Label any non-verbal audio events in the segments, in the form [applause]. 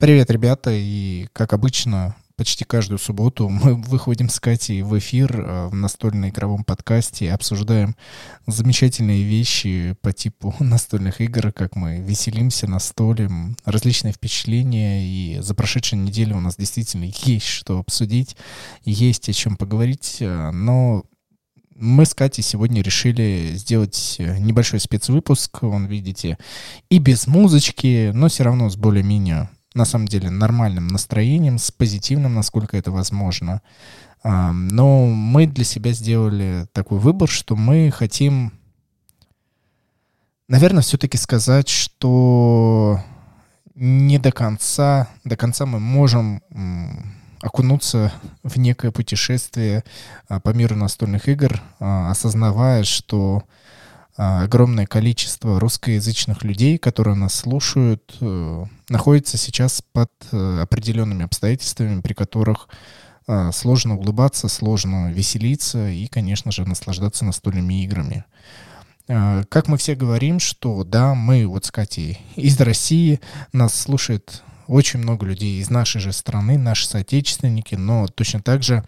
Привет, ребята, и как обычно, почти каждую субботу [laughs] мы выходим с Катей в эфир э, в настольно-игровом подкасте и обсуждаем замечательные вещи по типу [laughs] настольных игр, как мы веселимся на столе, различные впечатления, и за прошедшую неделю у нас действительно [laughs] есть что обсудить, есть о чем поговорить, э, но мы с Катей сегодня решили сделать э, небольшой спецвыпуск, он, видите, и без музычки, но все равно с более-менее на самом деле нормальным настроением, с позитивным, насколько это возможно. Но мы для себя сделали такой выбор, что мы хотим, наверное, все-таки сказать, что не до конца, до конца мы можем окунуться в некое путешествие а, по миру настольных игр, а, осознавая, что огромное количество русскоязычных людей, которые нас слушают, э, находится сейчас под э, определенными обстоятельствами, при которых а, сложно улыбаться, сложно веселиться и, конечно же, наслаждаться настольными играми. А, как мы все говорим, что да, мы вот с Катей из России, нас слушает очень много людей из нашей же страны, наши соотечественники, но точно так же а,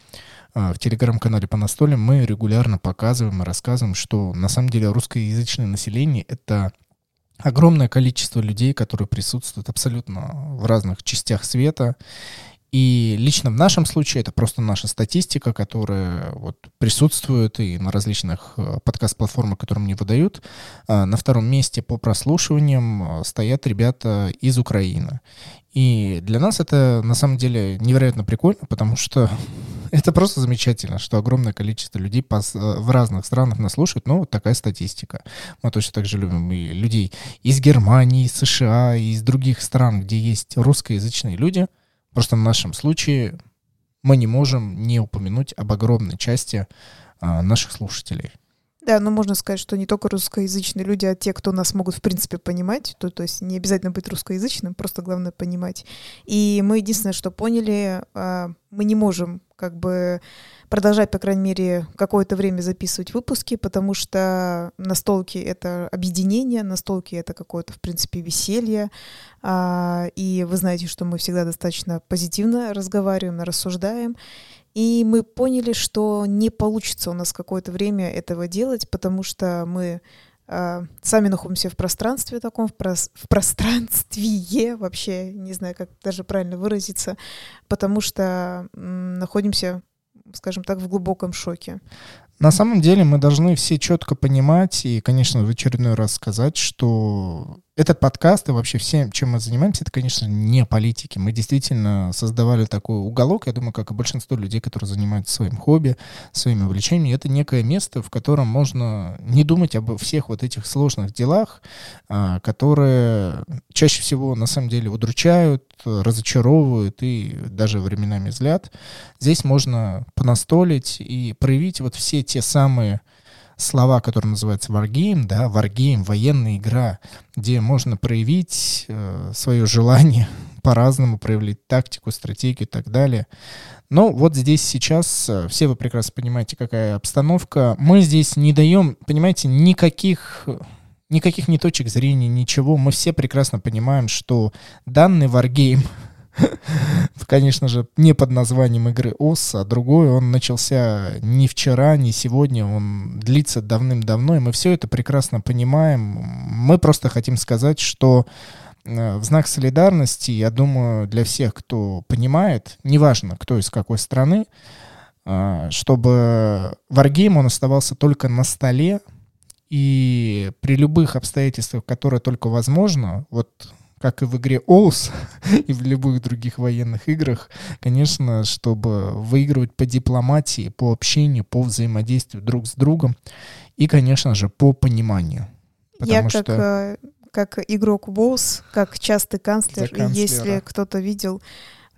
в телеграм-канале по настолям мы регулярно показываем и рассказываем, что на самом деле русскоязычное население — это огромное количество людей, которые присутствуют абсолютно в разных частях света. И лично в нашем случае это просто наша статистика, которая вот присутствует и на различных э, подкаст-платформах, которые мне выдают. А, на втором месте по прослушиваниям э, стоят ребята из Украины. И для нас это на самом деле невероятно прикольно, потому что [laughs] это просто замечательно, что огромное количество людей в разных странах нас слушают. Ну, вот такая статистика. Мы точно так же любим и людей из Германии, из США, из других стран, где есть русскоязычные люди. Просто в нашем случае мы не можем не упомянуть об огромной части а, наших слушателей. Да, но можно сказать, что не только русскоязычные люди, а те, кто нас могут в принципе понимать, то, то есть не обязательно быть русскоязычным, просто главное понимать. И мы единственное, что поняли, а, мы не можем как бы продолжать, по крайней мере, какое-то время записывать выпуски, потому что настолки — это объединение, настолки — это какое-то, в принципе, веселье. А, и вы знаете, что мы всегда достаточно позитивно разговариваем, рассуждаем. И мы поняли, что не получится у нас какое-то время этого делать, потому что мы э, сами находимся в пространстве таком, в, прос в пространстве вообще, не знаю, как даже правильно выразиться, потому что находимся, скажем так, в глубоком шоке. На самом деле мы должны все четко понимать и, конечно, в очередной раз сказать, что этот подкаст и вообще всем, чем мы занимаемся, это, конечно, не политики. Мы действительно создавали такой уголок, я думаю, как и большинство людей, которые занимаются своим хобби, своими увлечениями. Это некое место, в котором можно не думать об всех вот этих сложных делах, а, которые чаще всего, на самом деле, удручают, разочаровывают и даже временами злят. Здесь можно понастолить и проявить вот все те самые слова, которые называются Wargame, да, Wargame, военная игра, где можно проявить э, свое желание [laughs] по-разному, проявить тактику, стратегию и так далее. Но вот здесь сейчас, э, все вы прекрасно понимаете, какая обстановка. Мы здесь не даем, понимаете, никаких никаких ни точек зрения, ничего. Мы все прекрасно понимаем, что данный Wargame [laughs] — конечно же, не под названием игры ОС, а другой. Он начался не вчера, не сегодня, он длится давным-давно, и мы все это прекрасно понимаем. Мы просто хотим сказать, что э, в знак солидарности, я думаю, для всех, кто понимает, неважно, кто из какой страны, э, чтобы Wargame он оставался только на столе, и при любых обстоятельствах, которые только возможно, вот как и в игре Оус [laughs] и в любых других военных играх, конечно, чтобы выигрывать по дипломатии, по общению, по взаимодействию друг с другом и, конечно же, по пониманию. Я как, что... Э, как игрок Боус, как частый канцлер, и если кто-то видел,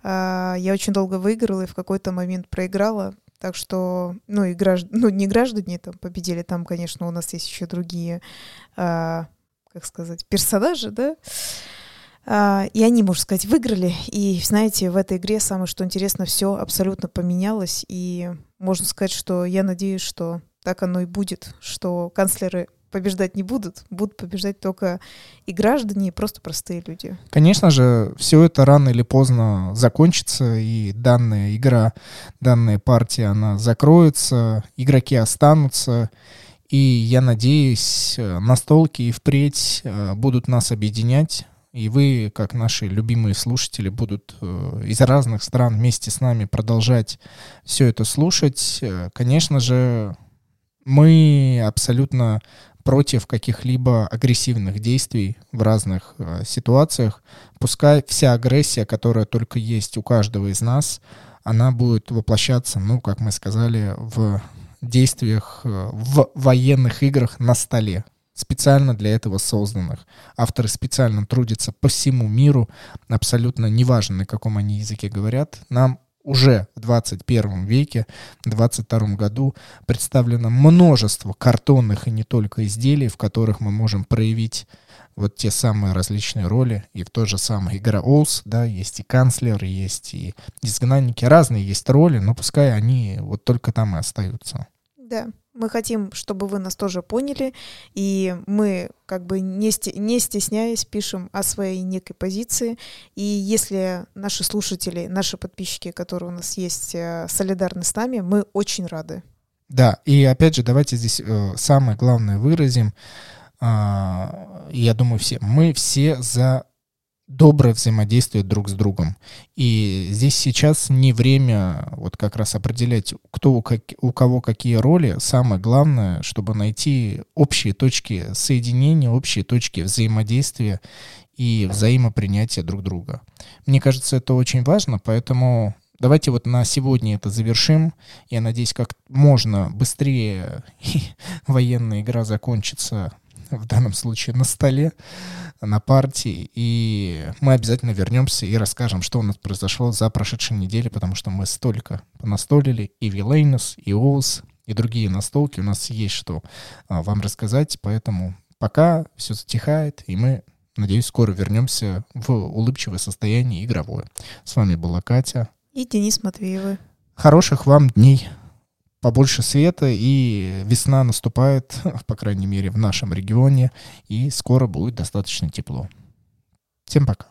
э, я очень долго выиграла и в какой-то момент проиграла, так что, ну, и гражд... [laughs] ну, не граждане там победили, там, конечно, у нас есть еще другие, э, как сказать, персонажи, да, и они, можно сказать, выиграли. И, знаете, в этой игре самое, что интересно, все абсолютно поменялось. И можно сказать, что я надеюсь, что так оно и будет, что канцлеры побеждать не будут, будут побеждать только и граждане, и просто простые люди. Конечно же, все это рано или поздно закончится, и данная игра, данная партия, она закроется, игроки останутся, и я надеюсь, настолки и впредь э, будут нас объединять, и вы, как наши любимые слушатели, будут э, из разных стран вместе с нами продолжать все это слушать. Э, конечно же, мы абсолютно против каких-либо агрессивных действий в разных э, ситуациях. Пускай вся агрессия, которая только есть у каждого из нас, она будет воплощаться, ну, как мы сказали, в действиях, в военных играх на столе, специально для этого созданных. Авторы специально трудятся по всему миру, абсолютно неважно, на каком они языке говорят. Нам уже в 21 веке, в 22 году представлено множество картонных и не только изделий, в которых мы можем проявить вот те самые различные роли. И в той же самой игра Олс, да, есть и канцлер, есть и изгнанники, разные есть роли, но пускай они вот только там и остаются. Да. Мы хотим, чтобы вы нас тоже поняли, и мы как бы не, не стесняясь пишем о своей некой позиции. И если наши слушатели, наши подписчики, которые у нас есть, э, солидарны с нами, мы очень рады. Да, и опять же, давайте здесь э, самое главное выразим. Э, я думаю, все. Мы все за доброе взаимодействие друг с другом. И здесь сейчас не время вот как раз определять, кто у, как, у кого какие роли. Самое главное, чтобы найти общие точки соединения, общие точки взаимодействия и взаимопринятия друг друга. Мне кажется, это очень важно, поэтому давайте вот на сегодня это завершим. Я надеюсь, как можно быстрее [laughs] военная игра закончится в данном случае на столе, на партии, и мы обязательно вернемся и расскажем, что у нас произошло за прошедшие недели, потому что мы столько понастолили, и Вилейнус, и Оус, и другие настолки, у нас есть что а, вам рассказать, поэтому пока все затихает, и мы, надеюсь, скоро вернемся в улыбчивое состояние игровое. С вами была Катя. И Денис Матвеевы. Хороших вам дней побольше света, и весна наступает, [laughs] по крайней мере, в нашем регионе, и скоро будет достаточно тепло. Всем пока.